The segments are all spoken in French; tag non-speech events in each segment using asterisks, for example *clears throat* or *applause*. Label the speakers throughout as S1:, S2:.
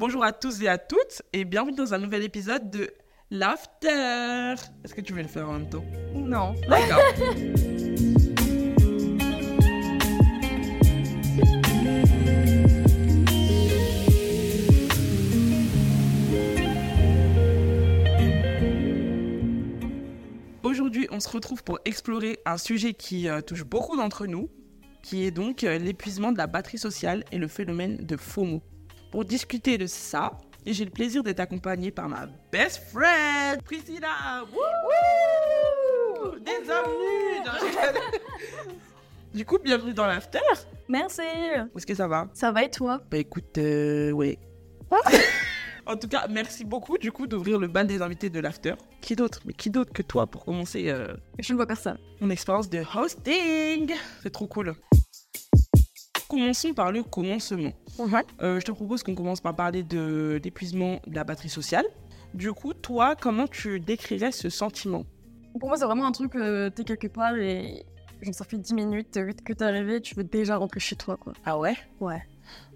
S1: Bonjour à tous et à toutes et bienvenue dans un nouvel épisode de l'After. Est-ce que tu veux le faire en même temps?
S2: Non.
S1: D'accord. *laughs* Aujourd'hui, on se retrouve pour explorer un sujet qui euh, touche beaucoup d'entre nous, qui est donc euh, l'épuisement de la batterie sociale et le phénomène de FOMO. Pour discuter de ça, j'ai le plaisir d'être accompagnée par ma best friend, Priscilla. Wouh Des amis *laughs* Du coup, bienvenue dans l'after.
S2: Merci.
S1: Est-ce que ça va?
S2: Ça va et toi?
S1: Bah écoute, euh, ouais. *laughs* en tout cas, merci beaucoup du coup d'ouvrir le bal des invités de l'after. Qui d'autre? Mais qui d'autre que toi pour commencer euh,
S2: Je ne vois personne.
S1: mon expérience de hosting? C'est trop cool. Commençons par le commencement. Euh, je te propose qu'on commence par parler de l'épuisement de la batterie sociale. Du coup, toi, comment tu décrirais ce sentiment?
S2: Pour moi, c'est vraiment un truc, euh, t'es quelque part et genre, ça fait 10 minutes que t'es arrivé, tu veux déjà rentrer chez toi, quoi.
S1: Ah ouais?
S2: Ouais.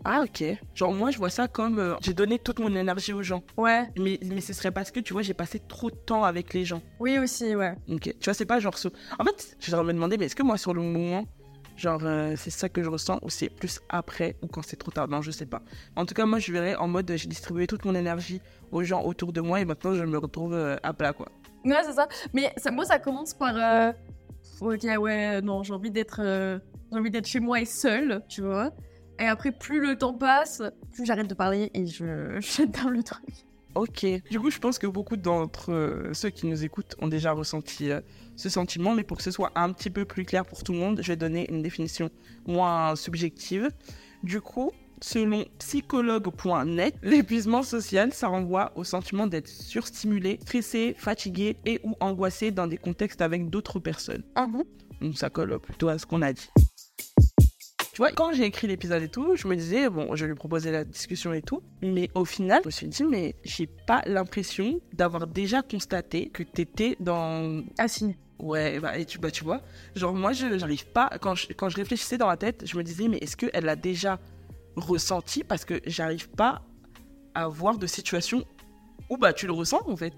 S1: Ah ok. Genre moi, je vois ça comme euh, j'ai donné toute mon énergie aux gens.
S2: Ouais.
S1: Mais, mais ce serait parce que, tu vois, j'ai passé trop de temps avec les gens.
S2: Oui aussi, ouais.
S1: Ok. Tu vois, c'est pas genre... En fait, je me demander, mais est-ce que moi, sur le moment, genre, euh, c'est ça que je ressens ou c'est plus après ou quand c'est trop tard Non, je sais pas. En tout cas, moi, je verrais en mode, j'ai distribué toute mon énergie aux gens autour de moi et maintenant, je me retrouve euh, à plat, quoi.
S2: Ouais, c'est ça. Mais ça, moi, ça commence par. euh, Ok, ouais, non, j'ai envie d'être. J'ai envie d'être chez moi et seule, tu vois. Et après, plus le temps passe, plus j'arrête de parler et je *laughs* down le truc.
S1: Ok. Du coup, je pense que beaucoup d'entre euh, ceux qui nous écoutent ont déjà ressenti euh, ce sentiment, mais pour que ce soit un petit peu plus clair pour tout le monde, je vais donner une définition moins subjective. Du coup, selon psychologue.net, *laughs* l'épuisement social, ça renvoie au sentiment d'être surstimulé, stressé, fatigué et ou angoissé dans des contextes avec d'autres personnes. Donc ça colle plutôt à ce qu'on a dit. Tu vois, quand j'ai écrit l'épisode et tout, je me disais, bon, je lui proposais la discussion et tout, mais au final, je me suis dit, mais j'ai pas l'impression d'avoir déjà constaté que t'étais dans...
S2: Ah si.
S1: Ouais, bah, et tu, bah, tu vois, genre moi, je j'arrive pas, quand je, quand je réfléchissais dans la tête, je me disais, mais est-ce qu'elle l'a déjà ressenti Parce que j'arrive pas à voir de situation où, bah, tu le ressens, en fait.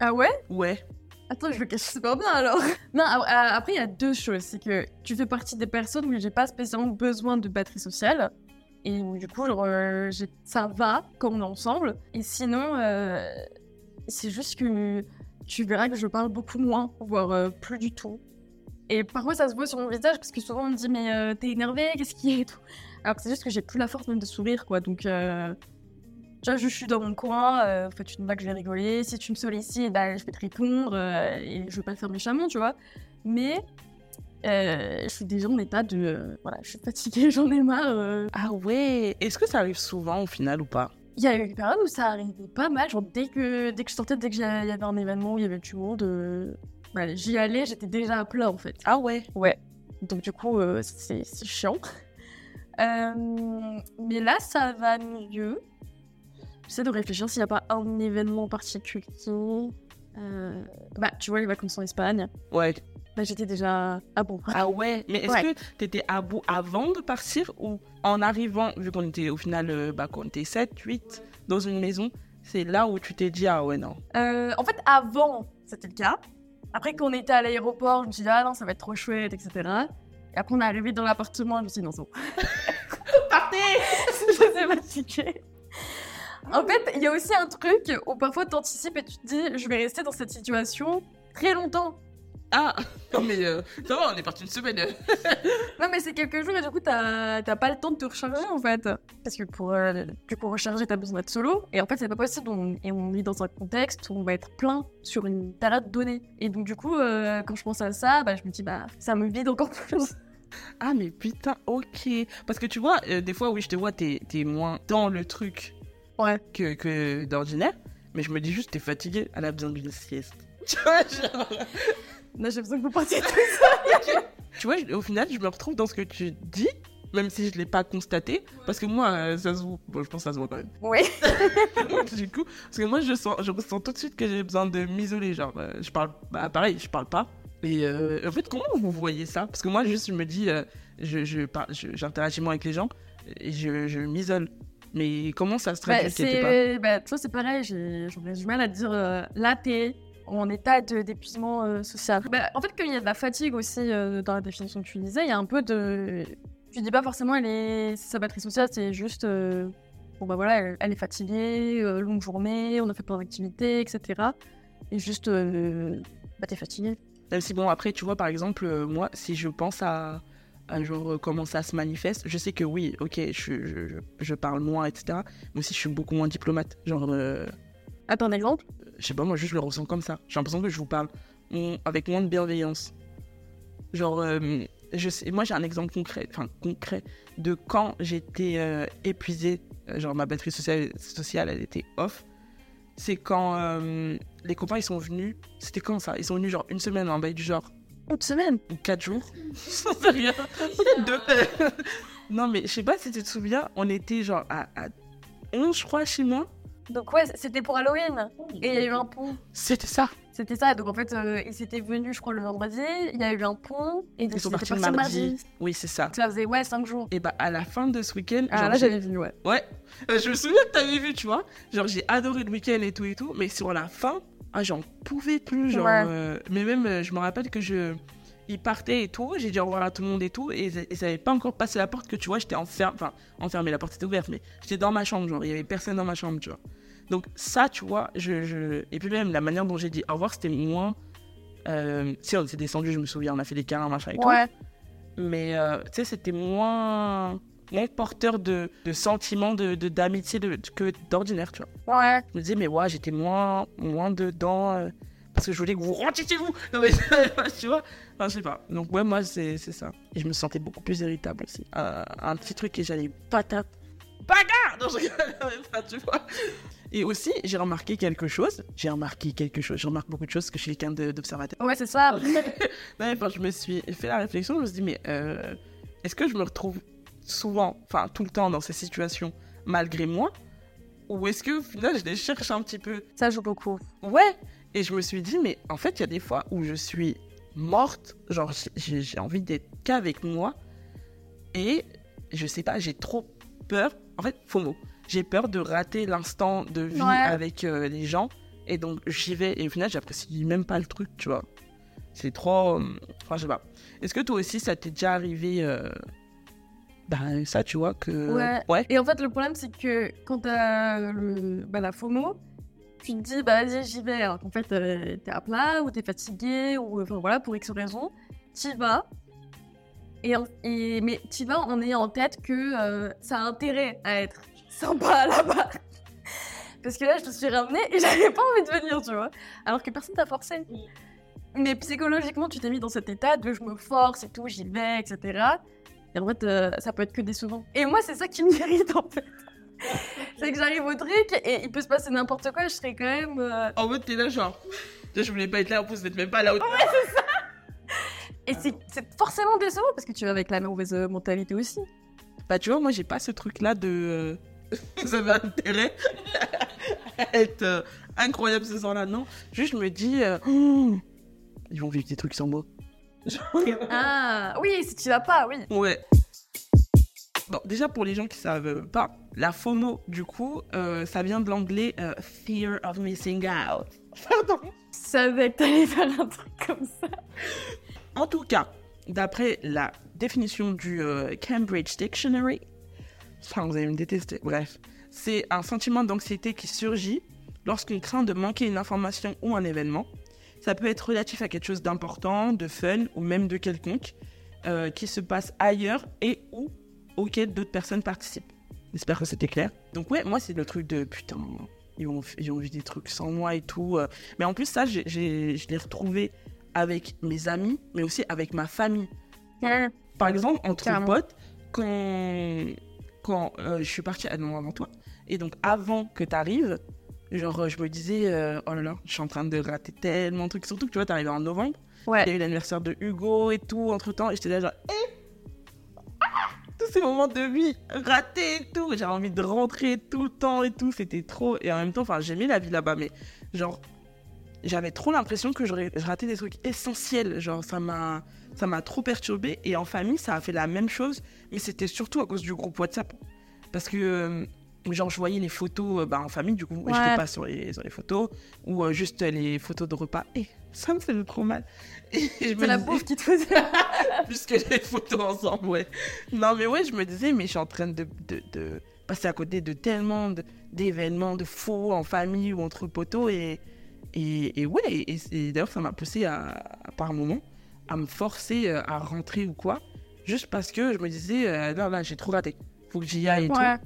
S2: Ah ouais?
S1: Ouais.
S2: Attends, je le cache super bien alors. *laughs* Non, après, il y a deux choses. C'est que tu fais partie des personnes où j'ai pas spécialement besoin de batterie sociale. Et où, du coup, genre, euh, ça va quand on est ensemble. Et sinon, euh, c'est juste que tu verras que je parle beaucoup moins, voire euh, plus du tout. Et parfois, ça se voit sur mon visage parce que souvent on me dit Mais t'es énervé, qu'est-ce qu'il y a et tout. Alors que c'est juste que j'ai plus la force même de sourire, quoi. Donc. Tu vois, je suis dans mon coin, euh, en fait, tu te blagues, je vais rigoler. Si tu me sollicites, bah, je vais te répondre euh, et je vais pas le faire méchamment, tu vois. Mais euh, je suis déjà en état de. euh, voilà, je suis fatiguée, *laughs* j'en ai marre. euh.
S1: Ah ouais Est-ce que ça arrive souvent, au final, ou pas?
S2: Il y a eu une période où ça arrivait pas mal. Genre, dès que, dès que je sortais, dès qu'il y avait un événement où il y avait du monde, voilà, j'y allais, j'étais déjà à plat, en fait.
S1: Ah ouais
S2: Ouais. Donc, du coup, c'est c'est chiant. *laughs* Euh, mais là, ça va mieux. J'essaie de réfléchir s'il n'y a pas un événement particulier. Euh, Bah, tu vois, les vacances en Espagne.
S1: Ouais.
S2: Bah, j'étais déjà. Ah bon
S1: Ah ouais, mais est-ce
S2: Ouais.
S1: que t'étais à bout avant de partir ou en arrivant, vu qu'on était au final, euh, bah, qu'on était 7, 8 dans une maison, c'est là où tu t'es dit, ah ouais, non.
S2: Euh, En fait, avant, c'était le cas. Après, quand on était à l'aéroport, je me suis dit, ah non, ça va être trop chouette, etc. Et après, on est arrivé dans l'appartement, je me suis dit, non, c'est bon. *laughs*
S1: Partez *laughs*
S2: J'étais fatiguée. En fait, il y a aussi un truc où parfois tu anticipes et tu te dis, je vais rester dans cette situation très longtemps.
S1: Ah *laughs* Non mais euh, ça va, on est parti une semaine. *laughs*
S2: Non, mais c'est quelques jours et du coup, t'as pas le temps de te recharger en fait. Parce que pour, euh, du coup, recharger, t'as besoin d'être solo. Et en fait, c'est pas possible. On- et on est dans un contexte où on va être plein sur une période donnée. Et donc, du coup, euh, quand je pense à ça, bah, je me dis, bah, ça me vide encore plus.
S1: Ah mais putain, ok. Parce que tu vois, euh, des fois, oui, je te vois, t'es t'es moins dans le truc
S2: Ouais.
S1: que, que d'ordinaire. Mais je me dis juste, t'es fatigué, elle a besoin d'une sieste. *laughs* Tu vois, genre...
S2: Là, j'ai besoin que vous partiez tous. *laughs*
S1: Tu vois, au final, je me retrouve dans ce que tu dis, même si je l'ai pas constaté, parce que moi, euh, ça se voit. Bon, je pense que ça se voit quand même.
S2: Oui. *laughs*
S1: du coup, parce que moi, je sens, je ressens tout de suite que j'ai besoin de m'isoler. Genre, euh, je parle, bah, pareil, je parle pas. Et euh, en fait, comment vous voyez ça? Parce que moi, juste, je me dis, euh, je, j'interagis moins avec les gens et je, je m'isole. Mais comment ça se
S2: Bah,
S1: traduit
S2: c'est, bah, toi, c'est pareil, j'aurais du mal à dire euh, là, t'es en état de- d'épuisement euh, social. Bah, en fait, comme il y a de la fatigue aussi euh, dans la définition que tu disais, il y a un peu de. Tu dis pas forcément elle est c'est sa batterie sociale, c'est juste. euh, Bon, bah voilà, elle, elle est fatiguée, longue journée, on a fait plein d'activités, etc. Et juste. bah, t'es fatigué.
S1: Même si, bon, après, tu vois, par exemple, moi, si je pense à, à genre, euh, comment ça se manifeste, je sais que oui, ok, je, je, parle moins, etc. Mais aussi, je suis beaucoup moins diplomate. Genre, euh,
S2: Attends, un exemple
S1: je sais pas, moi, juste je le ressens comme ça. J'ai l'impression que je vous parle avec moins de bienveillance. Genre, euh, je sais, moi, j'ai un exemple concret, enfin, concret de quand j'étais euh, épuisée, genre, ma batterie sociale, sociale, elle était off. C'est quand les copains, ils sont venus. C'était quand ça? Ils sont venus, genre, une semaine en bail du genre
S2: Une semaine
S1: ou 4 jours. *laughs* J'en sais rien. Deux. *laughs* non, mais je sais pas si tu te souviens, on était genre à, à 11, je crois, chez moi.
S2: Donc, ouais, c'était pour Halloween. Et il y a eu un pont.
S1: C'était ça.
S2: C'était ça, donc en fait, euh, ils s'étaient venus, je crois, le vendredi, il y a eu un pont, et
S1: Ils sont
S2: étaient
S1: partis le mardi. Oui, c'est ça.
S2: Ça faisait, ouais, 5 jours.
S1: Et bah, à la fin de ce week-end,
S2: Ah,
S1: genre,
S2: là, j'avais vu, ouais.
S1: Ouais, Euh, je me souviens que t'avais vu, tu vois. Genre, j'ai adoré le week-end et tout et tout, mais sur la fin, ah, j'en pouvais plus, genre.
S2: Ouais.
S1: euh, mais même, euh, je me rappelle que je. Ils partaient et tout, j'ai dit au revoir à tout le monde et tout, et ils, ils avaient pas encore passé la porte que tu vois, j'étais enfermée, enfin, enfermée, la porte était ouverte, mais j'étais dans ma chambre, genre, il y avait personne dans ma chambre, tu vois. Donc, ça, tu vois, je. je... Et puis même, la manière dont j'ai dit au revoir, c'était moins. Euh... Si, on s'est descendu, je me souviens, on a fait des câlins, machin et tout
S2: Ouais.
S1: mais euh, tu sais, c'était moins, moins porteur de, de sentiments de, d'amitié de, que d'ordinaire, tu vois.
S2: Ouais.
S1: Je me disais, mais ouais, j'étais moins, moins dedans euh, parce que je voulais que vous rentriez chez vous. Non, mais *laughs* tu vois, enfin, je sais pas. Donc, ouais, moi, c'est, c'est ça. Et je me sentais beaucoup plus irritable aussi. Euh, un petit truc et j'allais patate. Bagarre Non, je *laughs* tu vois. Et aussi, j'ai remarqué quelque chose. J'ai remarqué quelque chose. Je remarque beaucoup de choses parce que je suis quelqu'un d'observateur.
S2: Ouais, c'est ça. *laughs*
S1: Ouais, enfin, je me suis fait la réflexion, je me suis dit, mais euh, est-ce que je me retrouve souvent, enfin tout le temps dans ces situations malgré moi Ou est-ce que au final je les cherche un petit peu?
S2: Ça joue beaucoup.
S1: Ouais Et je me suis dit, mais en fait, il y a des fois où je suis morte, genre j'ai envie d'être qu'avec moi, et je sais pas, j'ai trop peur, en fait, faux mot, j'ai peur de rater l'instant de vie
S2: Ouais.
S1: avec euh, les gens, et donc j'y vais, et au final, j'apprécie même pas le truc, tu vois. C'est trop. euh, Enfin, je sais pas. Est-ce que toi aussi, ça t'est déjà arrivé. euh, Ben, ça, tu vois, que.
S2: Ouais.
S1: Ouais.
S2: Et en fait, le problème, c'est que quand t'as le, bah, la FOMO, tu te dis, bah vas-y, j'y vais. Alors qu'en fait, euh, t'es à plat, ou t'es fatigué, ou enfin voilà, pour X raison, t'y vas. Et, en- et, mais t'y vas en ayant en tête que euh, ça a intérêt à être sympa là-bas. *laughs* Parce que là, je me suis ramenée et *laughs* j'avais pas envie de venir, tu vois. Alors que personne t'a forcé. Mais psychologiquement, tu t'es mis dans cet état de je me force et tout, j'y vais, etc. Et en fait, euh, ça peut être que décevant. Et moi, c'est ça qui m'irrite *laughs* en fait. c'est que j'arrive au truc et il peut se passer n'importe quoi, je serais quand même. euh,
S1: En mode, t'es là, genre. Je voulais pas être là, en plus, vous êtes même pas à la hauteur.
S2: Et c'est c'est forcément décevant parce que tu vas avec la mauvaise euh, mentalité aussi.
S1: Bah, tu vois, moi, j'ai pas ce truc-là de. *laughs* Vous avez intérêt *laughs* à être euh, incroyable ce soir-là, non Juste, je me dis. euh, Hum, Ils vont vivre des trucs sans mots.
S2: Ah, oui, si tu vas pas, oui.
S1: Ouais. Bon, déjà pour les gens qui savent pas, la FOMO, du coup, euh, ça vient de l'anglais euh, Fear of Missing Out. *laughs* Pardon.
S2: Je savais que t'allais faire un truc comme ça.
S1: En tout cas, d'après la définition du euh, Cambridge Dictionary, enfin, vous allez me détester, bref, c'est un sentiment d'anxiété qui surgit lorsqu'on craint de manquer une information ou un événement. Ça peut être relatif à quelque chose d'important, de fun ou même de quelconque euh, qui se passe ailleurs et ou auquel d'autres personnes participent. J'espère que c'était clair. Donc ouais, moi c'est le truc de putain, ils ont, ils ont vu des trucs sans moi et tout. euh. Mais en plus ça, je l'ai retrouvé avec mes amis, mais aussi avec ma famille. Par exemple, entre
S2: Carrément.
S1: potes, quand, quand euh, je suis partie, ah non, avant toi, et donc avant que tu arrives, genre, euh, je me disais, euh, oh là là, je suis en train de rater tellement de trucs. Surtout que tu vois, t'es arrivé en novembre, il y
S2: Ouais.
S1: a eu l'anniversaire de Hugo et tout, entre temps, et j'étais là, genre, eh Ah tous ces moments de vie ratés et tout, j'avais envie de rentrer tout le temps et tout, c'était trop. Et en même temps, enfin, j'aimais la vie là-bas, mais genre, j'avais trop l'impression que j'aurais je ratais des trucs essentiels. Genre, ça m'a, ça m'a trop perturbé. Et en famille, ça a fait la même chose, mais c'était surtout à cause du groupe WhatsApp. Parce que, euh, genre je voyais les photos euh, bah, en famille, du coup
S2: Ouais.
S1: j'étais pas sur les, sur les photos, ou euh, juste les photos de repas. Et ça me fait trop mal. *laughs*
S2: C'est la
S1: disais-
S2: bouffe qui te *laughs* faisait.
S1: plus que les photos ensemble, ouais. Non, mais ouais, je me disais, mais je suis en train de, de, de passer à côté de tellement d'événements, de, faux en famille ou entre potos. Et, et, et ouais, et, et d'ailleurs, ça m'a poussé à, à, par moment à me forcer euh, à rentrer ou quoi. Juste parce que je me disais, euh, non, là, j'ai trop raté. Faut que j'y aille et
S2: Ouais.
S1: tout.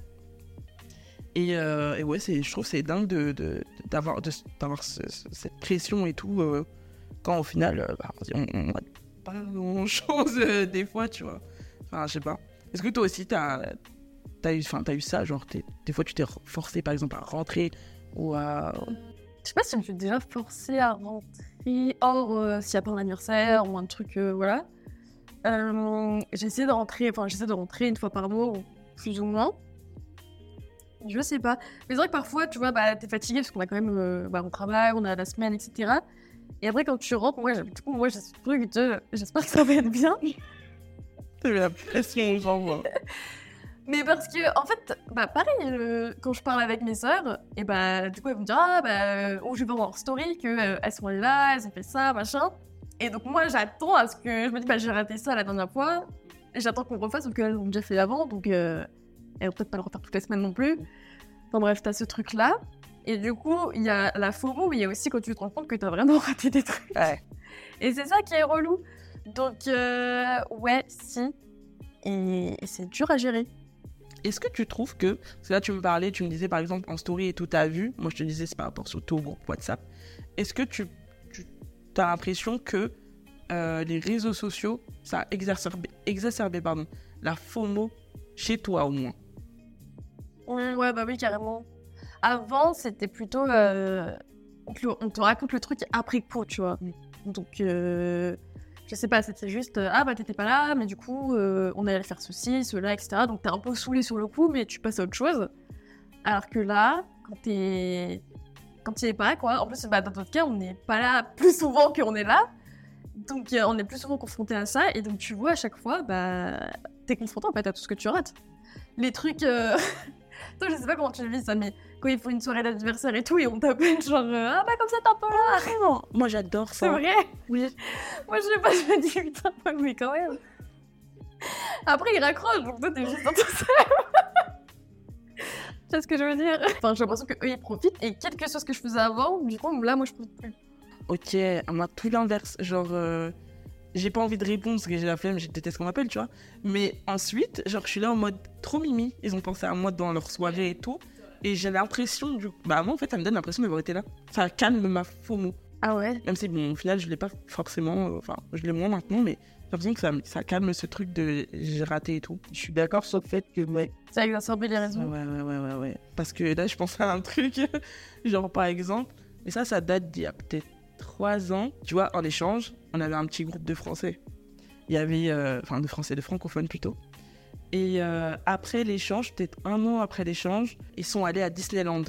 S1: Et, euh, et ouais, je trouve c'est dingue de, de- d'avoir, de, d'avoir ce- ce- cette pression et tout, euh, quand au final, euh, bah, on, on a pas grand chose des fois, tu vois. Enfin, je sais pas. Est-ce que toi aussi, t'as, t'as, eu, eu ça, genre, des fois, tu t'es forcé, par exemple, à rentrer ou à.
S2: Je sais pas si je me suis déjà forcée à rentrer hors euh, s'il y a pas un anniversaire ou un truc, euh, voilà. Euh, j'essaie de rentrer, enfin j'essaie de rentrer une fois par mois, plus ou moins. Je sais pas. Mais c'est vrai que parfois, tu vois, bah, t'es fatigué parce qu'on a quand même, euh, bah, on travaille, on a la semaine, etc. Et après, quand tu rentres, moi, du coup, moi, j'ai ce truc de, j'espère que ça va être bien.
S1: Eu la pression, moi. *laughs*
S2: Mais parce que, en fait, bah pareil, euh, quand je parle avec mes sœurs, et bah du coup elles vont me dire ah bah euh, oh, je vais voir leur story que euh, sont allées là, elles ont fait ça, machin. Et donc moi j'attends à ce que je me dis bah j'ai raté ça la dernière fois, et j'attends qu'on refasse sauf qu'elles l'ont déjà fait avant, donc euh, vont peut-être pas le refaire toutes les semaines non plus. Enfin bref, t'as ce truc là. Et du coup, il y a la FOMO, mais il y a aussi quand tu te rends compte que t'as vraiment *laughs* raté des trucs.
S1: Ouais.
S2: Et c'est ça qui est relou. Donc, euh, ouais, si. Et, et c'est dur à gérer.
S1: Est-ce que tu trouves que, parce que là tu me parlais, tu me disais par exemple en story et tout, t'as vu, moi je te disais c'est par rapport surtout au groupe WhatsApp, est-ce que tu, tu as l'impression que euh, les réseaux sociaux, ça a exacerbé, exacerbé pardon, la FOMO chez toi au moins?
S2: Ouais, ouais, bah oui, carrément. Avant, c'était plutôt. euh, on, te, raconte le truc après coup, tu vois. Donc, euh, je sais pas, c'était juste. euh, ah, bah t'étais pas là, mais du coup, euh, on allait faire ceci, cela, etc. Donc, t'es un peu saoulé sur le coup, mais tu passes à autre chose. Alors que là, quand t'es. Quand tu es pas, quoi. En plus, bah, dans notre cas, on n'est pas là plus souvent qu'on est là. Donc, on est plus souvent confronté à ça. Et donc, tu vois, à chaque fois, bah, t'es confronté en fait à tout ce que tu rates. Les trucs. *laughs* Toi, je sais pas comment tu le vis ça, mais quand il faut une soirée d'anniversaire et tout, et on t'appelle genre euh, Ah bah comme ça un peu là
S1: Vraiment Moi j'adore
S2: C'est
S1: ça.
S2: vrai
S1: Oui.
S2: Moi je sais pas, je me dis putain, mais quand même Après il raccroche, donc toi t'es juste dans ton Tu sais ce que je veux dire? Enfin j'ai l'impression qu'eux ils profitent, et quelque chose que je faisais avant, du coup là moi je profite plus.
S1: Ok, moi tout l'inverse. Genre, euh, j'ai pas envie de répondre parce que j'ai la flemme, je déteste qu'on m'appelle, tu vois. Mais ensuite, genre, je suis là en mode trop mimi. Ils ont pensé à moi dans leur soirée et tout. Et j'ai l'impression, du bah, moi en fait, ça me donne l'impression d'avoir été là. Ça calme ma FOMO.
S2: Ah ouais?
S1: Même si, bon, au final, je l'ai pas forcément. euh, Enfin, je l'ai moins maintenant, mais j'ai l'impression que ça, ça calme ce truc de j'ai raté et tout. Je suis d'accord sur le fait que, ouais,
S2: Ça a exacerbé les raisons.
S1: ouais, ouais, ouais, ouais, ouais. Parce que là, je pense à un truc, *laughs* genre par exemple, mais ça, ça date d'il y a peut-être trois ans. Tu vois, en échange, on avait un petit groupe de Français. Il y avait, euh, enfin, de Français, de francophones plutôt. Et euh, après l'échange, peut-être un an après l'échange, ils sont allés à Disneyland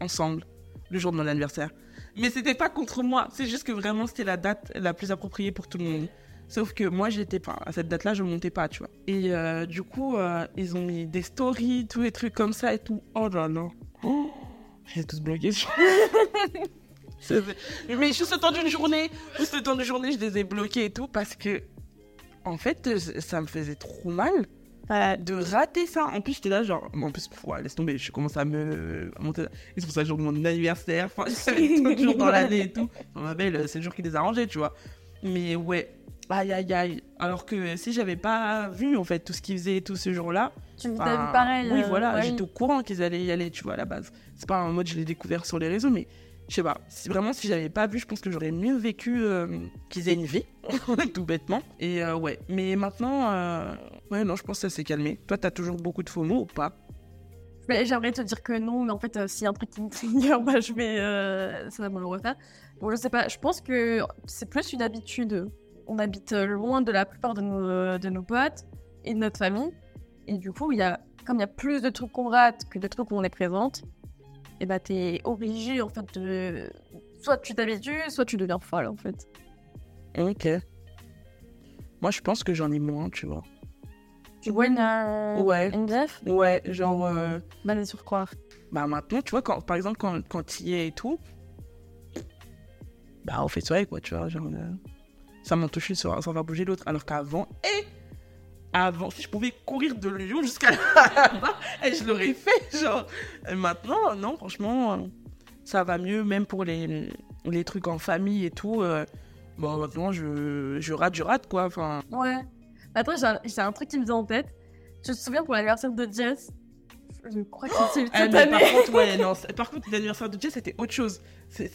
S1: ensemble, le jour de mon anniversaire. Mais c'était pas contre moi, c'est juste que vraiment c'était la date la plus appropriée pour tout le monde. Sauf que moi, j'étais pas. À cette date-là, je montais pas, tu vois. Et euh, du coup, ils ont mis des stories, tous les trucs comme ça et tout. Oh là là. Oh, j'ai tous bloqué. *laughs* Mais juste le temps d'une journée, juste le temps d'une journée, je les ai bloqués et tout parce que, en fait, euh, ça me faisait trop mal de rater ça. En plus, j'étais là, genre, en plus, ouais, laisse tomber, je commence à me monter. Et c'est pour ça le jour de mon anniversaire, enfin, *laughs* d'autres jours dans *laughs* l'année et tout. Ma belle, c'est le jour qui les a arrangés, tu vois. Mais ouais, aïe aïe aïe. Alors que si j'avais pas vu, en fait, tout ce qu'ils faisaient tout ce jour-là,
S2: Tu ta vie pareil.
S1: Oui,
S2: euh,
S1: voilà,
S2: ouais.
S1: j'étais au courant qu'ils allaient y aller, tu vois, à la base. C'est pas un mode, je l'ai découvert sur les réseaux, mais je sais pas. Vraiment, si j'avais pas vu, je pense que j'aurais mieux vécu euh, qu'ils aient une vie, *laughs* tout bêtement. Et euh, ouais, mais maintenant, euh, ouais, non, je pense que ça s'est calmé. Toi, t'as toujours beaucoup de faux mots ou pas?
S2: Mais J'aimerais te dire que non, mais en fait, s'il y a un truc qui me trigger, *laughs* bah, je vais, ça va me le refaire. Bon, je sais pas, je pense que c'est plus une habitude. On habite loin de la plupart de nos, de nos potes et de notre famille. Et du coup, y a, comme il y a plus de trucs qu'on rate que de trucs où on est présente, et bah t'es obligé en fait de. Soit tu t'habitues, soit tu deviens folle en fait.
S1: Ok. Moi, je pense que j'en ai moins, tu vois.
S2: Tu vois une, euh,
S1: Ouais.
S2: une diff
S1: Ouais, genre. euh,
S2: Basée sur quoi?
S1: bah maintenant, tu vois, quand, par exemple, quand, quand tu y es et tout, bah on fait soirée, quoi, tu vois. Genre, euh, ça m'a touché sans, sans faire bouger l'autre. Alors qu'avant, et avant, si je pouvais courir de Lyon jusqu'à là-bas, *laughs* je l'aurais fait, genre. Et maintenant, non, franchement, ça va mieux, même pour les, les trucs en famille et tout. euh, bon, maintenant, je, je rate, je rate, quoi. Enfin,
S2: Ouais. Attends, j'ai un, truc qui me vient en tête. Tu te souviens pour l'anniversaire de Jess Je crois que de
S1: Ah,
S2: cette année.
S1: par contre, ouais, *laughs* non, par contre, l'anniversaire de Jess, c'était autre chose. C'est,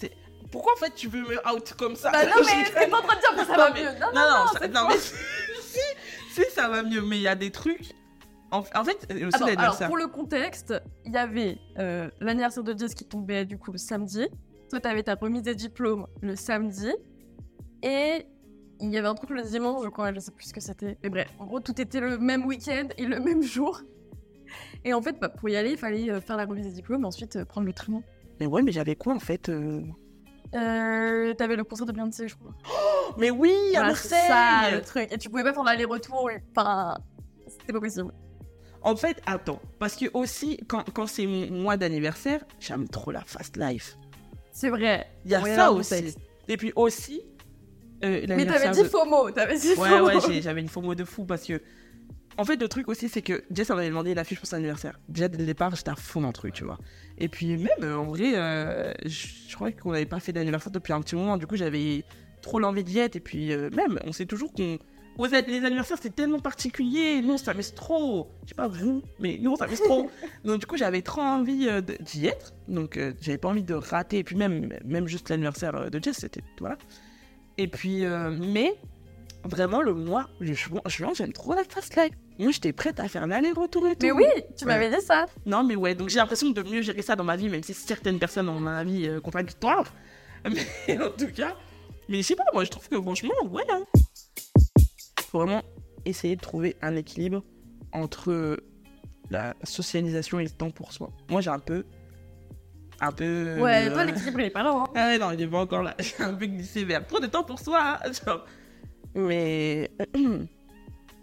S1: Pourquoi, en fait, tu veux me out comme ça?
S2: Bah non, *laughs* mais c'est pas en train de dire que ça va mieux. Non,
S1: Non, non, non, mais si, si, ça va mieux, mais il y a des trucs. En, en fait, aussi
S2: Attends, alors
S1: l'anniversaire.
S2: pour le contexte, il y avait euh, l'anniversaire de Jess qui tombait du coup le samedi. Toi, t'avais ta remise des diplômes le samedi. Et il y avait un truc le dimanche, je crois, je sais plus ce que c'était. Mais bref, en gros, tout était le même week-end et le *laughs* même jour. Et en fait, bah, pour y aller, il fallait euh, faire la remise des diplômes et ensuite euh, prendre le train.
S1: Mais ouais, mais j'avais quoi, en fait euh
S2: Euh, t'avais le concert de Beyoncé, je crois.
S1: Mais oui, à
S2: Voilà, c'est
S1: Marseille
S2: ça, le truc. Et tu pouvais pas faire l'aller-retour. Enfin, c'était pas possible.
S1: En fait, attends, parce que aussi, quand, quand c'est mon mois d'anniversaire, j'aime trop la fast life.
S2: C'est vrai.
S1: Il y a
S2: Ouais,
S1: ça aussi. Et puis aussi, euh,
S2: Mais t'avais dit
S1: de-
S2: FOMO, t'avais dit
S1: Ouais,
S2: FOMO.
S1: ouais, j'ai- j'avais une FOMO de fou parce que. En fait, le truc aussi, c'est que Jess, on avait demandé l'affiche pour son anniversaire. Déjà, dès le départ, j'étais à fond dans le truc, tu vois. Et puis, même, euh, en vrai, euh, je je crois qu'on n'avait pas fait d'anniversaire depuis un petit moment. Du coup, j'avais trop l'envie d'y être. Et puis, euh, même, on sait toujours qu'on. Aux les anniversaires, c'est tellement particulier. Nous, ça m'est trop. Je sais pas vous, mais nous, ça m'est trop. *laughs* Donc, du coup, j'avais trop envie euh, d'y être. Donc, euh, j'avais pas envie de rater. Et puis, même, même juste l'anniversaire de Jess, c'était. Voilà. Et puis, mais vraiment, le mois, je juin, juin, j'aime trop la fast life. Moi, j'étais prête à faire l'aller-retour et tout.
S2: Mais oui, tu
S1: Ouais.
S2: m'avais dit ça.
S1: Non, mais ouais, donc j'ai l'impression de mieux gérer ça dans ma vie, même si certaines personnes ont ma vie euh, contradictoire. *laughs* Mais en tout cas, mais je sais pas, moi, je trouve que franchement, ouais. Hein. Faut vraiment essayer de trouver un équilibre entre la socialisation et le temps pour soi. Moi, j'ai un peu. Un peu.
S2: Ouais,
S1: euh,
S2: toi, l'équilibre, il est pas là. Hein.
S1: ah ouais, non, il est pas encore là. *laughs* J'ai un peu glissé vers trop de temps pour soi. hein, genre. Mais. *clears throat*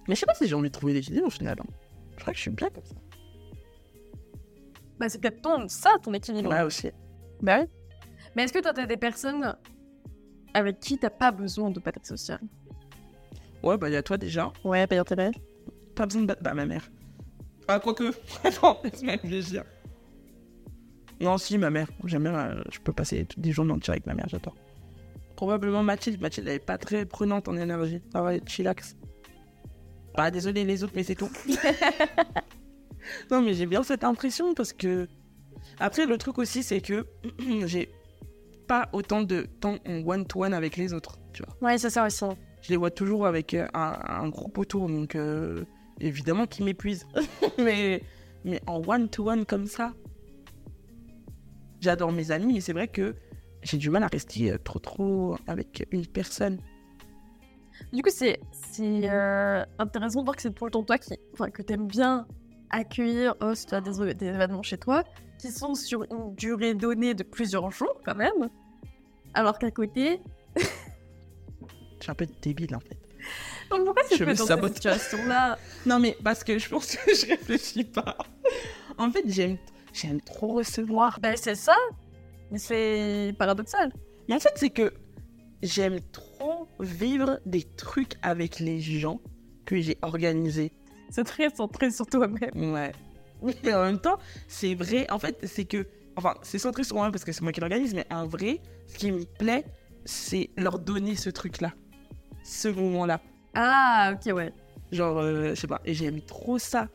S1: Mais je sais pas si j'ai envie de trouver l'équilibre au final. hein. Je crois que je suis bien comme ça.
S2: Bah, c'est peut-être ton, ça, ton équilibre.
S1: Ouais, aussi.
S2: Bah oui. Mais est-ce que toi, t'as des personnes avec qui t'as pas besoin de batterie sociale?
S1: Ouais, bah, il y a toi déjà.
S2: Ouais, payer tes
S1: Pas besoin de battre. Bah, ma mère. Ah, quoique. *laughs* Attends, laisse-moi réfléchir. Non, si, ma mère. J'aime bien. euh, je peux passer tous des journées entières avec ma mère, j'adore. Probablement Mathilde. Mathilde, elle est pas très prenante en énergie. Ça va être chillax. Bah, désolé les autres, mais c'est tout. *laughs* non, mais j'ai bien cette impression parce que. Après, le truc aussi, c'est que *clears throat* j'ai pas autant de temps en one-to-one avec les autres, tu vois.
S2: Ouais, c'est ça aussi.
S1: Je les vois toujours avec euh, un, un groupe autour, donc euh, évidemment qui m'épuise. *laughs* mais, mais en one-to-one comme ça, j'adore mes amis, mais c'est vrai que j'ai du mal à rester euh, trop trop avec une personne.
S2: Du coup, c'est euh, intéressant de voir que c'est tout le temps toi qui. Enfin, que t'aimes bien accueillir, host à des, des événements chez toi qui sont sur une durée donnée de plusieurs jours quand même. Alors qu'à côté. *laughs*
S1: Je suis un peu débile en fait.
S2: Donc pourquoi tu
S1: Je
S2: fais dans cette
S1: sabote.
S2: situation-là *laughs*
S1: Non, mais parce que je pense que *laughs* je réfléchis pas. En fait, j'aime j'aime trop recevoir.
S2: Ben c'est ça. Mais c'est paradoxal.
S1: Mais en fait, c'est que j'aime trop vivre des trucs avec les gens que j'ai organisés.
S2: C'est très centré sur toi-même.
S1: Ouais. Mais en même temps, c'est vrai. En fait, c'est que. Enfin, c'est centré sur moi parce que c'est moi qui l'organise, mais en vrai, ce qui me plaît, c'est leur donner ce truc-là. Ce moment-là.
S2: Ah, ok, ouais.
S1: Genre, euh, je sais pas. Et j'aime trop ça.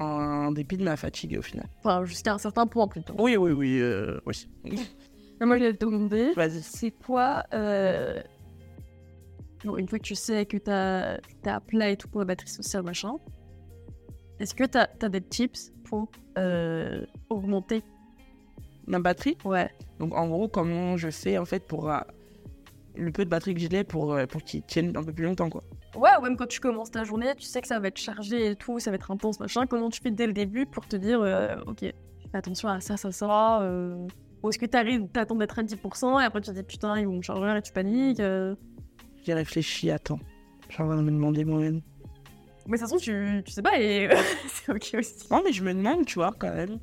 S1: En dépit de ma fatigue au final.
S2: Enfin, jusqu'à un certain point plutôt.
S1: Oui, oui, oui. euh, oui. *laughs*
S2: Moi, je vais te demander,
S1: Vas-y.
S2: c'est quoi, euh... une fois que tu sais que t'as as plat et tout pour la batterie sociale, machin, est-ce que t'as as des tips pour euh, augmenter
S1: Ma batterie?
S2: Ouais.
S1: Donc, en gros, comment je fais en fait pour. euh, le peu de batterie que j'ai pour, euh, pour qu'ils tiennent un peu plus longtemps, quoi.
S2: Ouais, ou même quand tu commences ta journée, tu sais que ça va être chargé et tout, ça va être intense, machin. Comment tu fais dès le début pour te dire, euh, ok, fais attention à ça, ça, ça. euh, Ou est-ce que t'arrives, t'attends d'être à 10% et après tu te dis, putain, ils vont me charger et tu paniques.
S1: J'ai réfléchi, attends. Je suis en train de me demander moi-même.
S2: Mais de toute façon, tu, tu sais pas et *laughs* c'est ok aussi.
S1: Non, mais je me demande, tu vois, quand même,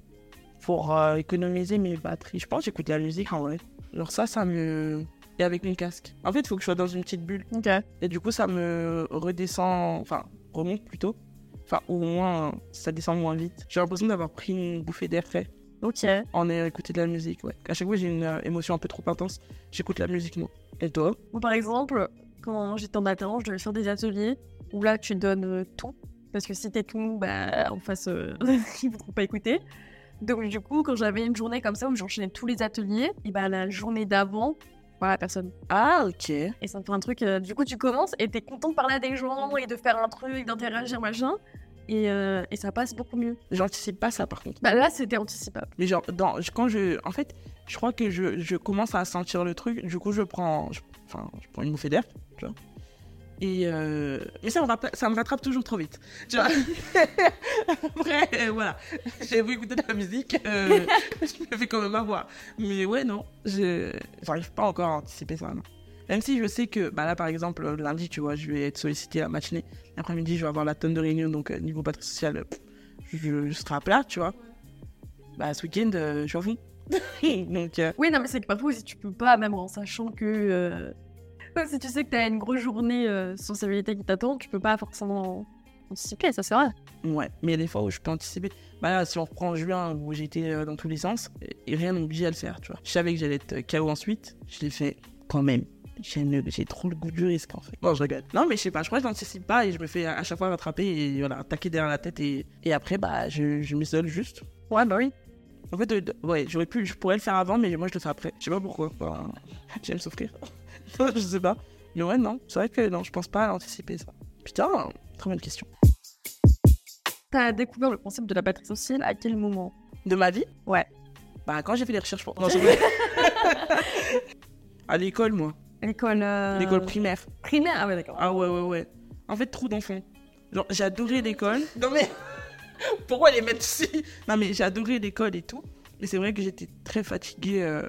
S1: pour euh, économiser mes batteries. Je pense que j'écoute la musique en vrai. Genre ça, ça me... Et avec mon casque. En fait, il faut que je sois dans une petite bulle.
S2: Ok.
S1: Et du coup, ça me redescend, enfin, remonte plutôt. Enfin, au moins, ça descend moins vite. J'ai l'impression d'avoir pris une bouffée d'air frais
S2: Ok.
S1: en ayant écouté de la musique, ouais. À chaque fois, j'ai une euh, émotion un peu trop intense, j'écoute la musique, moi. Et toi?
S2: Moi, par exemple, quand j'étais en alternance, je devais faire des ateliers où là, tu donnes euh, tout. Parce que si t'es tout, bah, en face, euh, *laughs* ils voudront pas écouter. Donc, du coup, quand j'avais une journée comme ça où j'enchaînais tous les ateliers, et bah, la journée d'avant, voilà, personne.
S1: Ah, ok.
S2: Et ça me fait un truc. euh, du coup, tu commences et t'es content de parler à des gens et de faire un truc, d'interagir, machin. Et, euh, et ça passe beaucoup mieux.
S1: J'anticipe pas ça, par contre.
S2: Bah là, c'était anticipable.
S1: Mais genre, dans, quand je... En fait, je crois que je, commence à sentir le truc, du coup, je prends... Enfin, je prends une bouffée d'air, tu vois. Et euh... Mais ça me, rattrape, ça me rattrape toujours trop vite. Tu vois *laughs* Après, euh, voilà. J'ai voulu écouter de la musique, euh, *laughs* je me fais quand même avoir. Mais ouais, non, je j'arrive pas encore à anticiper ça, non. Même si je sais que, bah là, par exemple, euh, lundi, tu vois, je vais être sollicité à matinée. L'après-midi, je vais avoir la tonne de réunions, donc euh, niveau batterie sociale, euh, je, je serai à plat, tu vois. Bah, ce week-end, euh, je suis fond. *laughs* donc, euh,
S2: Oui, non, mais c'est que parfois aussi, tu peux pas, même en sachant que. euh, si tu sais que t'as une grosse journée euh, sensibilité qui t'attend, tu peux pas forcément anticiper, ça c'est vrai.
S1: ouais. Mais il y a des fois où je peux anticiper. Bah là, si on reprend juin, où j'étais euh, dans tous les sens, et, rien n'oblige à le faire, tu vois. Je savais que j'allais être KO ensuite, je l'ai fait quand même. J'ai trop le goût du risque, en fait. Bon, je regarde. Non, mais je sais pas, je crois que je n'anticipe pas et je me fais à chaque fois rattraper et voilà, attaquer derrière la tête et, et après, bah, je, je m'isole juste.
S2: Ouais, bah oui.
S1: En fait, euh, ouais, j'aurais pu, je pourrais le faire avant, mais moi je le fais après. Je sais pas pourquoi. *laughs* J'aime souffrir. *laughs* je sais pas. Mais ouais, non, c'est vrai que non, je pense pas à anticiper ça. Putain, très bonne question.
S2: T'as découvert le concept de la batterie sociale à quel moment?
S1: De ma vie?
S2: Ouais.
S1: Bah, quand j'ai fait les recherches pour. Non, *laughs* à l'école, moi.
S2: L'école. euh,
S1: L'école primaire.
S2: primaire Ah ouais, d'accord.
S1: Ah ouais, ouais, ouais. En fait, trop d'enfants. Genre, j'ai adoré l'école. Non, mais. *laughs* Pourquoi les mettre ici? Non, mais j'ai adoré l'école et tout. Mais c'est vrai que j'étais très fatiguée euh,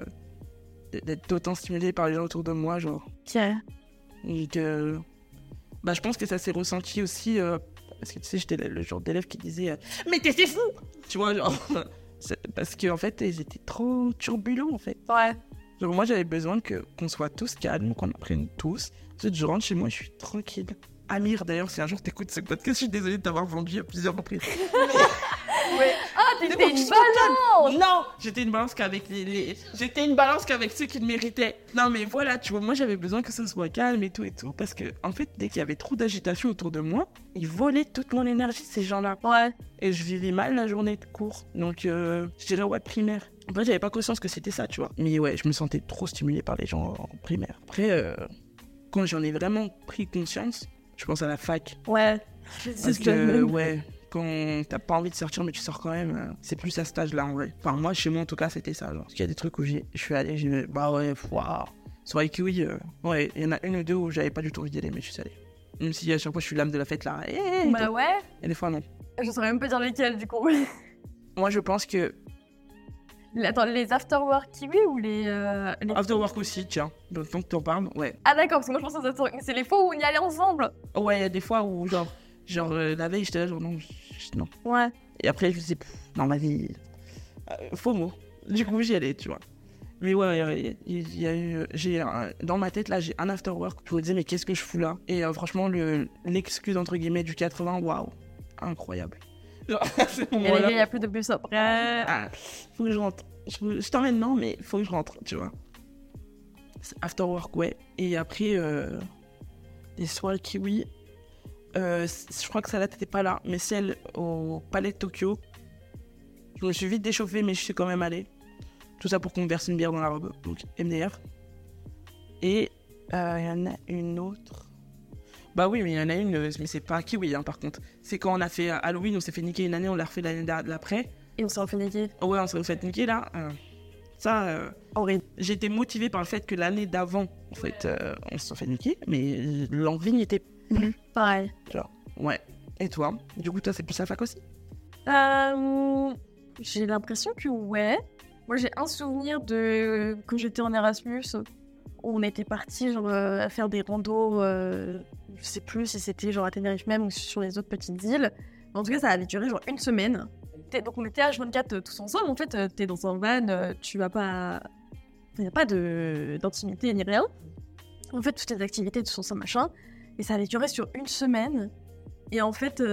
S1: d'être autant stimulée par les gens autour de moi, genre.
S2: Ok.
S1: Donc, euh, bah, je pense que ça s'est ressenti aussi. euh, parce que tu sais, j'étais le, genre d'élève qui disait euh, Mais t'es c'est fou Tu vois, genre. *laughs* parce qu'en fait, ils étaient trop turbulents, en fait.
S2: Ouais.
S1: Genre, moi, j'avais besoin que, qu'on soit tous calmes, qu'on apprenne tous. Ensuite, je rentre chez moi, je suis tranquille. Amir, d'ailleurs, si un jour t'écoutes ce podcast, je suis désolée de t'avoir vendu à plusieurs reprises. *laughs*
S2: Ah,
S1: Mais
S2: t'étais
S1: bon,
S2: une balance
S1: Non J'étais une balance qu'avec les, les- J'étais une balance qu'avec ceux qui le méritaient. Non, mais voilà, tu vois, moi, j'avais besoin que ce soit calme et tout et tout. Parce que, en fait, dès qu'il y avait trop d'agitation autour de moi, ils volaient toute mon énergie, ces gens-là.
S2: Ouais.
S1: Et je vivais mal la journée de cours. Donc, euh, je dirais, ouais, primaire. Après, j'avais pas conscience que c'était ça, tu vois. Mais ouais, je me sentais trop stimulé par les gens en primaire. Après, euh, quand j'en ai vraiment pris conscience, je pense à la fac.
S2: Ouais.
S1: Parce que, ouais, quand t'as pas envie de sortir, mais tu sors quand même, euh, c'est plus à cet âge-là, en vrai. Enfin, moi, chez moi, en tout cas, c'était ça. Genre. Parce qu'il y a des trucs où je suis allé, j'ai dit, bah ouais, waouh. Soirée kiwi, euh, ouais, il y en a une ou deux où j'avais pas du tout envie d'y aller, mais je suis allé. Même si à chaque fois, je suis l'âme de la fête, là.
S2: Bah ouais.
S1: et des fois, non.
S2: Je saurais même pas dire lesquels du coup.
S1: Moi, je pense que
S2: Attends, les afterwork kiwi ou les. euh, les-
S1: After Work aussi, tiens. Donc, tant que t'en parles, ouais.
S2: Ah d'accord, parce que moi je pense aux afterwork. Mais c'est les fois où on y allait ensemble.
S1: Ouais, il y a des fois où, genre, genre euh, la veille, j'étais là, genre, non, non.
S2: Ouais.
S1: Et après, je me disais, non, ma vie, euh, faux mot. Du coup, j'y allais, tu vois. Mais ouais, il y a- eu, j'ai dans ma tête là, j'ai un after work. Je me disais, mais qu'est-ce que je fous là? Et euh, franchement, le, l'excuse entre guillemets du 80, waouh, incroyable. *laughs*
S2: Il y a plus de bus après.
S1: ah, faut que je rentre. Je, je t'emmène, non, mais faut que je rentre, tu vois. After work, ouais. Et après, euh, les soirées kiwi, euh, je crois que celle-là, t'étais pas là, mais celle au Palais de Tokyo, je me suis vite déchauffé, mais je suis quand même allé. Tout ça pour qu'on me verse une bière dans la robe, donc MDR. Et euh, il y en a une autre. Bah oui, mais il y en a une, mais c'est pas kiwi, hein, par contre. C'est quand on a fait Halloween, on s'est fait niquer une année, on l'a refait l'année d'a- d'après.
S2: Et on s'est refait niquer.
S1: Oh ouais, on s'est fait niquer là. euh, ça, euh,
S2: Horrible.
S1: j'ai été motivé par le fait que l'année d'avant, en fait, euh, on s'est fait niquer, mais l'envie n'y était plus.
S2: Pareil.
S1: Ouais. Et toi? Du coup, toi, c'est plus la fac aussi?
S2: Euh, j'ai l'impression que ouais. Moi, j'ai un souvenir de quand j'étais en Erasmus, où on était partis genre à faire des randos je sais plus si c'était genre à Tenerife même ou sur les autres petites îles. En tout cas, ça avait duré genre une semaine. Donc on était H24 euh, tous ensemble. En fait, euh, t'es dans un van, euh, tu vas pas. Il a pas d'intimité ni rien. En fait, toutes les activités, tout ça, machin. Et ça avait duré sur une semaine. Et en fait,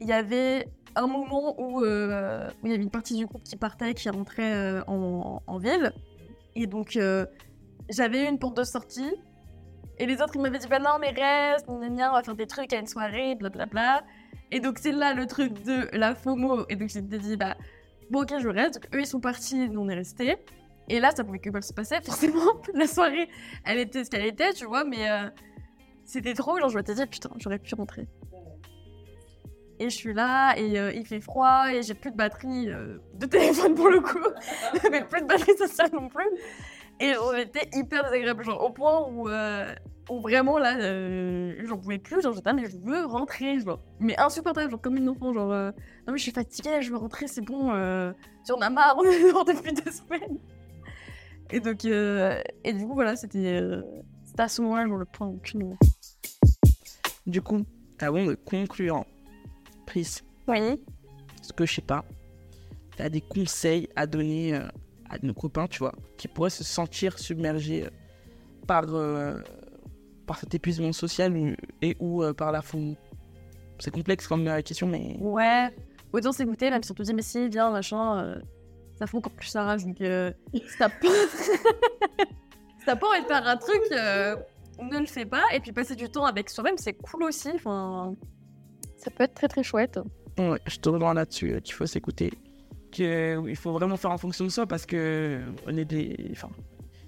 S2: il y avait un moment où, euh, où il y avait une partie du groupe qui partait, qui rentrait en, en ville. Et donc, j'avais une porte de sortie. Et les autres, ils m'avaient dit, bah non, mais reste, gna, gna, on va faire des trucs à une soirée, blablabla. Et donc, c'est là le truc de la FOMO. Et donc, j'ai dit, bah, bon, ok, je reste. Donc, eux, ils sont partis, nous, on est restés. Et là, ça pouvait que mal se passer, *laughs* forcément. La soirée, elle était ce qu'elle était, tu vois, mais euh, c'était trop. Genre, je m'étais dit, putain, j'aurais pu rentrer. Et je suis là, et euh, il fait froid, et j'ai plus de batterie euh, de téléphone pour le coup, *laughs* mais plus de batterie sociale non plus. Et on était hyper désagréable, genre au point où, euh, où vraiment là, euh, j'en pouvais plus, genre j'étais là, mais je veux rentrer, genre. Mais insupportable, genre comme une enfant, genre euh, non mais je suis fatiguée, je veux rentrer, c'est bon, euh, j'en ai marre, on est dehors depuis deux semaines. Et donc, euh, et du coup, voilà, c'était euh, c'était à ce moment-là, genre le point où tu
S1: Du coup, avant de conclure, Pris,
S2: Oui.
S1: est-ce que je sais pas, tu as des conseils à donner euh, à nos copains, tu vois, qui pourraient se sentir submergés par, euh, par cet épuisement social ou- et ou euh, par la FOMO C'est complexe comme euh, question, mais
S2: Ouais, autant s'écouter, même si on te dit, mais si, viens, machin, euh, ça fait encore plus sa rage. Donc, euh, si t'as pas... t'as pas envie de faire un truc, euh, ne le fais pas. Et puis, passer du temps avec soi-même, c'est cool aussi. Enfin, ça peut être très très chouette.
S1: Ouais, je te rejoins là-dessus, qu'il faut s'écouter. Qu'il faut vraiment faire en fonction de soi parce que on est des. Enfin,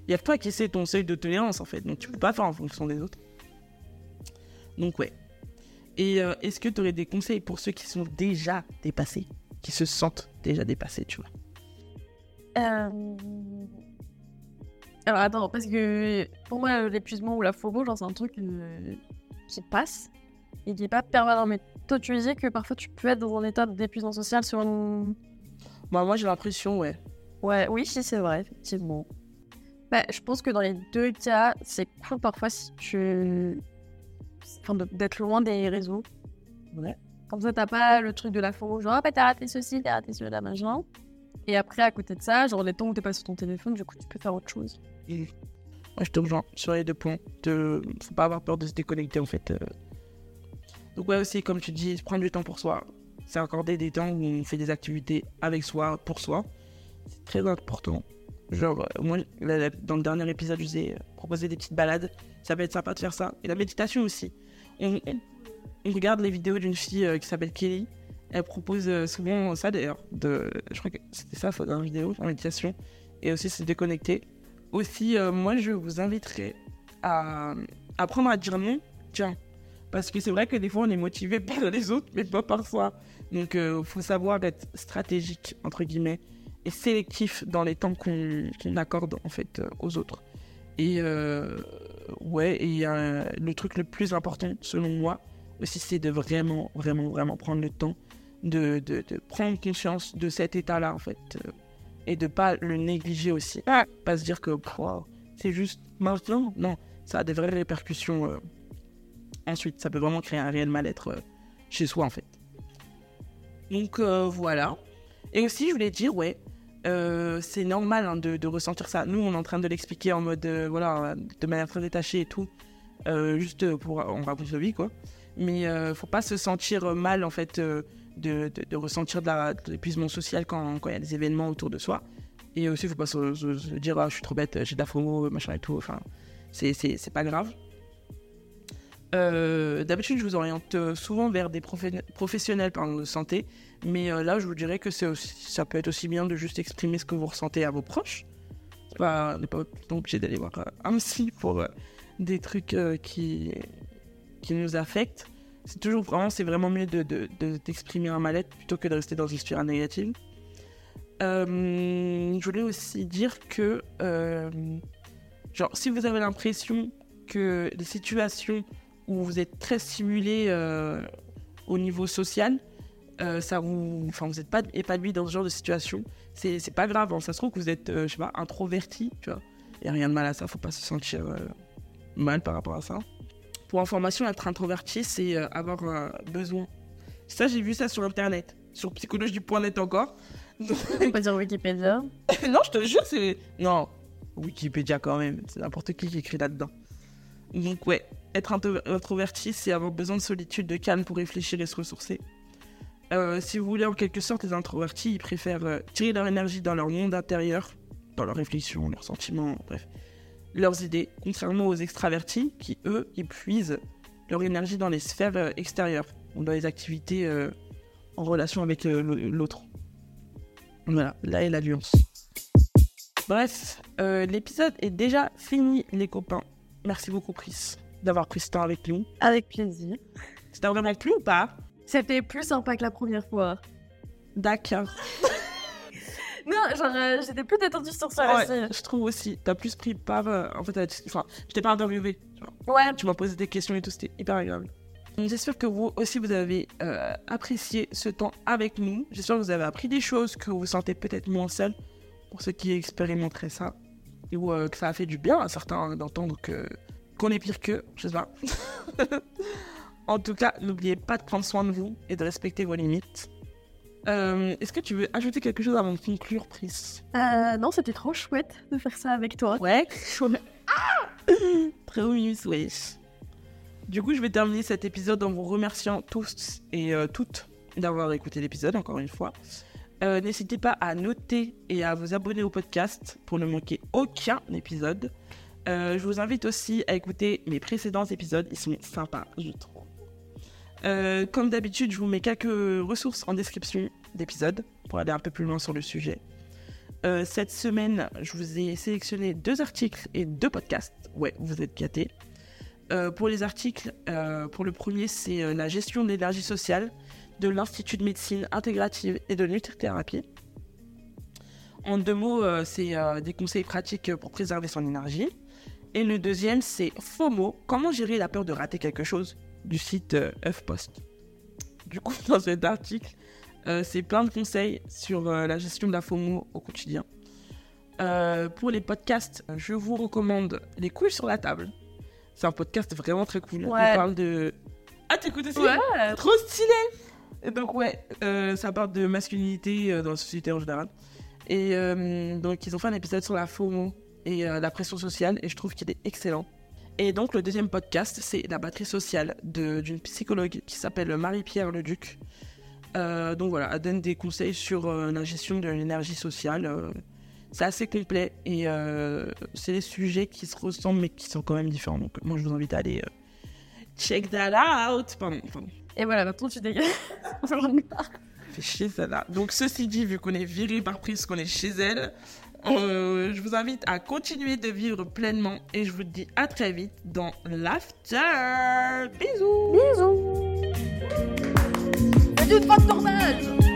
S1: il y a toi qui sais ton seuil de tolérance en fait, donc tu peux pas faire en fonction des autres. Donc, ouais. Et euh, est-ce que tu aurais des conseils pour ceux qui sont déjà dépassés, qui se sentent déjà dépassés, tu vois?
S2: Euh, Alors, attends, parce que pour moi, l'épuisement ou la FOMO, genre, c'est un truc euh, qui passe et qui est pas permanent. Mais toi, tu disais que parfois, tu peux être dans un état d'épuisement social sur une
S1: Bah, Moi, j'ai l'impression, ouais.
S2: Ouais, oui, si, c'est vrai, effectivement. Bah, je pense que dans les deux cas, c'est cool parfois si tu. Enfin, d'être loin des réseaux.
S1: Ouais.
S2: Comme ça, t'as pas le truc de la FOMO, genre, ah, bah, t'as raté ceci, t'as raté cela, machin. Et après, à côté de ça, genre, les temps où t'es pas sur ton téléphone, du coup, tu peux faire autre chose.
S1: Moi, je te rejoins sur les deux points. De... Faut pas avoir peur de se déconnecter, en fait. euh. Donc, ouais, aussi, comme tu dis, prendre du temps pour soi. C'est accorder des temps où on fait des activités avec soi, pour soi. C'est très important. Genre, euh, moi, dans le dernier épisode, je vous ai euh, proposé des petites balades. Ça peut être sympa de faire ça. Et la méditation aussi. On, on- regarde les vidéos d'une fille euh, qui s'appelle Kelly. Elle propose souvent ça d'ailleurs. De... Je crois que c'était ça, dans la vidéo, la méditation. Et aussi se déconnecter. Aussi, moi, je vous inviterai à apprendre à dire non. Tiens. Parce que c'est vrai que des fois, on est motivé par les autres, mais pas par soi. Donc, il faut savoir être stratégique, entre guillemets, et sélectif dans les temps qu'on accorde, en fait, euh, aux autres. Et euh, ouais, et euh, le truc le plus important, selon moi, aussi, c'est de vraiment, vraiment, vraiment prendre le temps de, prendre conscience de cet état-là, en fait. euh, et de pas le négliger aussi. Pas se dire que c'est juste maintenant. Non, ça a des vraies répercussions. euh, ensuite, ça peut vraiment créer un réel mal-être euh, chez soi, en fait. Donc euh, voilà. Et aussi, je voulais dire, ouais, euh, c'est normal hein, de, ressentir ça. Nous, on est en train de l'expliquer en mode, euh, voilà, de manière très détachée et tout, juste pour on raconte sa vie, quoi. Mais faut pas se sentir mal, en fait, de, ressentir de l'épuisement social quand il y a des événements autour de soi. Et aussi, faut pas se, dire, ah, je suis trop bête, j'ai de la FOMO, machin et tout. Enfin, c'est pas grave. Euh, D'habitude, je vous oriente euh, souvent vers des professionnels pardon, de santé, mais euh, là, je vous dirais que ça peut être aussi bien de juste exprimer ce que vous ressentez à vos proches. Pas, on n'est pas obligé d'aller voir un psy pour des trucs qui, qui nous affectent. C'est toujours vraiment, c'est vraiment mieux de, de, de- d'exprimer un mal-être plutôt que de rester dans une spirale négative. Je voulais aussi dire que, genre, si vous avez l'impression que les situations où vous êtes très stimulé euh, au niveau social, euh, ça vous, enfin, vous n'êtes pas épanoui dans ce genre de situation, c'est, c'est pas grave. hein. Ça se trouve que vous êtes, euh, je sais pas, introverti, tu vois. Il n'y a rien de mal à ça, faut pas se sentir mal par rapport à ça. Pour information, être introverti, c'est avoir besoin. Ça, j'ai vu ça sur internet, sur psychologie.net encore.
S2: On peut dire Wikipédia. *laughs*
S1: non, je te jure, c'est. Non, Wikipédia quand même, c'est n'importe qui qui écrit là-dedans. Donc, ouais, être intro- introverti, c'est avoir besoin de solitude, de calme pour réfléchir et se ressourcer. Euh, si vous voulez, en quelque sorte, les introvertis, ils préfèrent euh, tirer leur énergie dans leur monde intérieur, dans leurs réflexions, leurs sentiments, bref, leurs idées, contrairement aux extravertis qui, eux, ils puisent leur énergie dans les sphères euh, extérieures, dans les activités en relation avec l'autre. Voilà, là est l'alliance. Bref, l'épisode est déjà fini, les copains. Merci beaucoup, Chris, d'avoir pris ce temps avec nous.
S2: Avec plaisir.
S1: C'était vraiment plu ou pas?
S2: C'était plus sympa que la première fois.
S1: D'accord. *laughs*
S2: Non, genre, euh, j'étais plus détendue sur ça
S1: Ouais,
S2: aussi.
S1: je trouve aussi. T'as plus pris part. euh, en fait, enfin, je t'ai pas interviewé.
S2: Ouais,
S1: Tu m'as posé des questions et tout, c'était hyper agréable. J'espère que vous aussi vous avez euh, apprécié ce temps avec nous. J'espère que vous avez appris des choses, que vous vous sentez peut-être moins seul pour ceux qui expérimenteraient ça. Et ou que ça a fait du bien à certains d'entendre que qu'on est pire qu'eux, je sais pas. *laughs* en tout cas, n'oubliez pas de prendre soin de vous et de respecter vos limites. Euh, Est-ce que tu veux ajouter quelque chose avant de conclure, Pris?
S2: Euh, non, c'était trop chouette de faire ça avec toi.
S1: Ouais, chaud. Ah *laughs* Très haut, Miss Wesh. Du coup, je vais terminer cet épisode en vous remerciant tous et euh, toutes d'avoir écouté l'épisode, encore une fois. N'hésitez pas à noter et à vous abonner au podcast pour ne manquer aucun épisode. Euh, je vous invite aussi à écouter mes précédents épisodes, ils sont sympas, je trouve. Euh, comme d'habitude, je vous mets quelques ressources en description d'épisodes pour aller un peu plus loin sur le sujet. Euh, cette semaine, je vous ai sélectionné deux articles et deux podcasts. Ouais, vous êtes gâtés. Pour les articles, pour le premier, c'est la gestion de l'énergie sociale de l'Institut de médecine intégrative et de nutrithérapie. En deux mots, c'est des conseils pratiques pour préserver son énergie. Et le deuxième, c'est FOMO, comment gérer la peur de rater quelque chose du site euh, HuffPost. Du coup, *laughs* dans cet article, euh, c'est plein de conseils sur euh, la gestion de la FOMO au quotidien. Euh, pour les podcasts, je vous recommande Les couilles sur la table. C'est un podcast vraiment très cool.
S2: Ouais.
S1: Il parle de. Ah, t'écoutes aussi?
S2: Ouais.
S1: Trop stylé Et donc, ouais, ça parle de masculinité dans la société en général. Et donc, ils ont fait un épisode sur la FOMO et euh, la pression sociale, et je trouve qu'il est excellent. Et donc, le deuxième podcast, c'est La batterie sociale de- d'une psychologue qui s'appelle Marie-Pierre Leduc. Euh, donc voilà, elle donne des conseils sur euh, la gestion de l'énergie sociale. euh, c'est assez complet et euh, c'est des sujets qui se ressemblent mais qui sont quand même différents. Donc moi je vous invite à aller check that out. Pardon, pardon.
S2: Et voilà, maintenant tu dégages. *laughs*
S1: Fait chier celle-là. Donc ceci dit, vu qu'on est viré par prise, qu'on est chez elle, euh, je vous invite à continuer de vivre pleinement et je vous dis à très vite dans l'after. Bisous.
S2: Bisous. De tournage